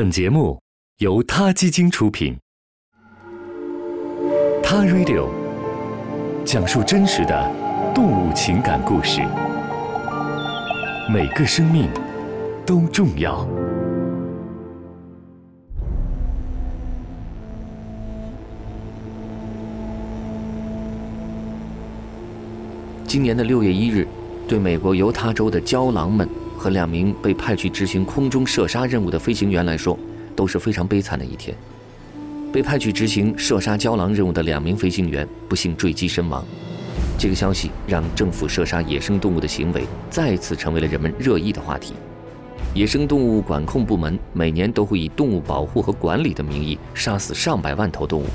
本节目由他基金出品，《他 Radio》讲述真实的动物情感故事，每个生命都重要。今年的六月一日，对美国犹他州的郊狼们和两名被派去执行空中射杀任务的飞行员来说，都是非常悲惨的一天。被派去执行射杀郊狼任务的两名飞行员不幸坠机身亡，这个消息让政府射杀野生动物的行为再次成为了人们热议的话题。野生动物管控部门每年都会以动物保护和管理的名义杀死上百万头动物，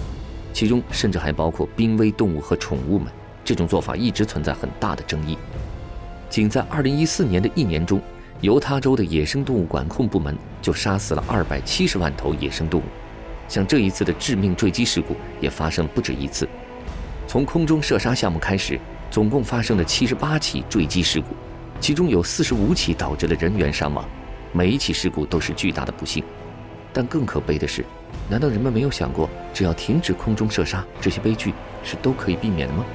其中甚至还包括濒危动物和宠物们。这种做法一直存在很大的争议。仅在2014年的一年中，犹他州的野生动物管控部门就杀死了270万头野生动物。像这一次的致命坠机事故也发生了不止一次。从空中射杀项目开始，总共发生了78起坠机事故，其中有45起导致了人员伤亡。每一起事故都是巨大的不幸。但更可悲的是，难道人们没有想过，只要停止空中射杀，这些悲剧是都可以避免的吗？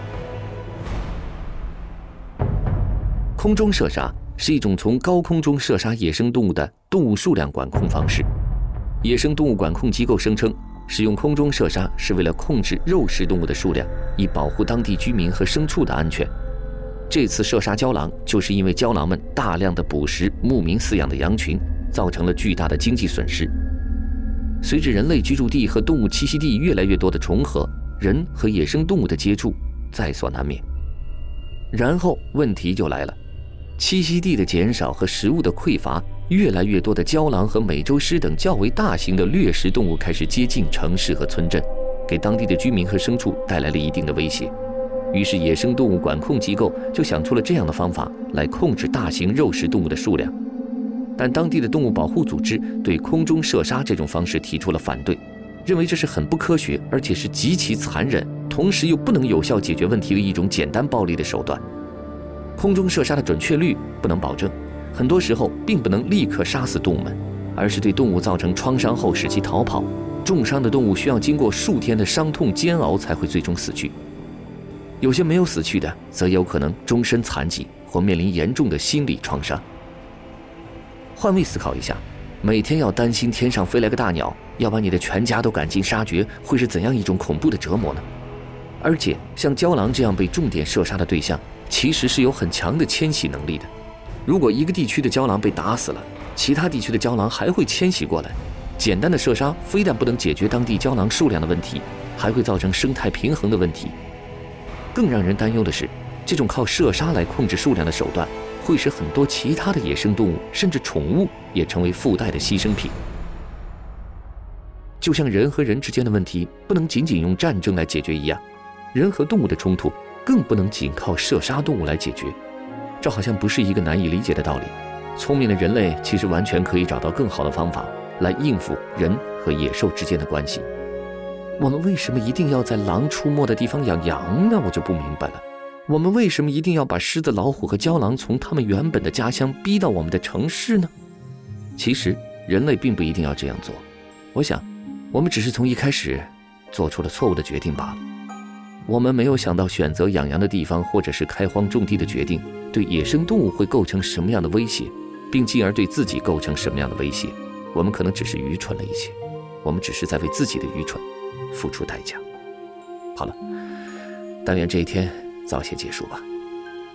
空中射杀是一种从高空中射杀野生动物的动物数量管控方式。野生动物管控机构声称，使用空中射杀是为了控制肉食动物的数量，以保护当地居民和牲畜的安全。这次射杀郊狼，就是因为郊狼们大量的捕食牧民饲养的羊群，造成了巨大的经济损失。随着人类居住地和动物栖息地越来越多的重合，人和野生动物的接触在所难免。然后问题就来了。栖息地的减少和食物的匮乏，越来越多的郊狼和美洲狮等较为大型的掠食动物开始接近城市和村镇，给当地的居民和牲畜带来了一定的威胁。于是，野生动物管控机构就想出了这样的方法来控制大型肉食动物的数量。但当地的动物保护组织对空中射杀这种方式提出了反对，认为这是很不科学，而且是极其残忍，同时又不能有效解决问题的一种简单暴力的手段。空中射杀的准确率不能保证，很多时候并不能立刻杀死动物们，而是对动物造成创伤后使其逃跑。重伤的动物需要经过数天的伤痛煎熬才会最终死去。有些没有死去的，则有可能终身残疾或面临严重的心理创伤。换位思考一下，每天要担心天上飞来个大鸟，要把你的全家都赶尽杀绝，会是怎样一种恐怖的折磨呢？而且，像郊狼这样被重点射杀的对象。其实是有很强的迁徙能力的。如果一个地区的胶囊被打死了，其他地区的胶囊还会迁徙过来。简单的射杀非但不能解决当地胶囊数量的问题，还会造成生态平衡的问题。更让人担忧的是，这种靠射杀来控制数量的手段，会使很多其他的野生动物甚至宠物也成为附带的牺牲品。就像人和人之间的问题不能仅仅用战争来解决一样，人和动物的冲突。更不能仅靠射杀动物来解决，这好像不是一个难以理解的道理。聪明的人类其实完全可以找到更好的方法来应付人和野兽之间的关系。我们为什么一定要在狼出没的地方养羊呢？我就不明白了。我们为什么一定要把狮子、老虎和郊狼从他们原本的家乡逼到我们的城市呢？其实人类并不一定要这样做。我想，我们只是从一开始做出了错误的决定罢了。我们没有想到选择养羊的地方，或者是开荒种地的决定，对野生动物会构成什么样的威胁，并进而对自己构成什么样的威胁。我们可能只是愚蠢了一些，我们只是在为自己的愚蠢付出代价。好了，但愿这一天早些结束吧。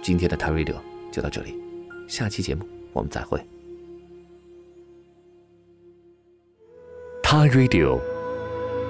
今天的 t a Radio 就到这里，下期节目我们再会。他 Radio。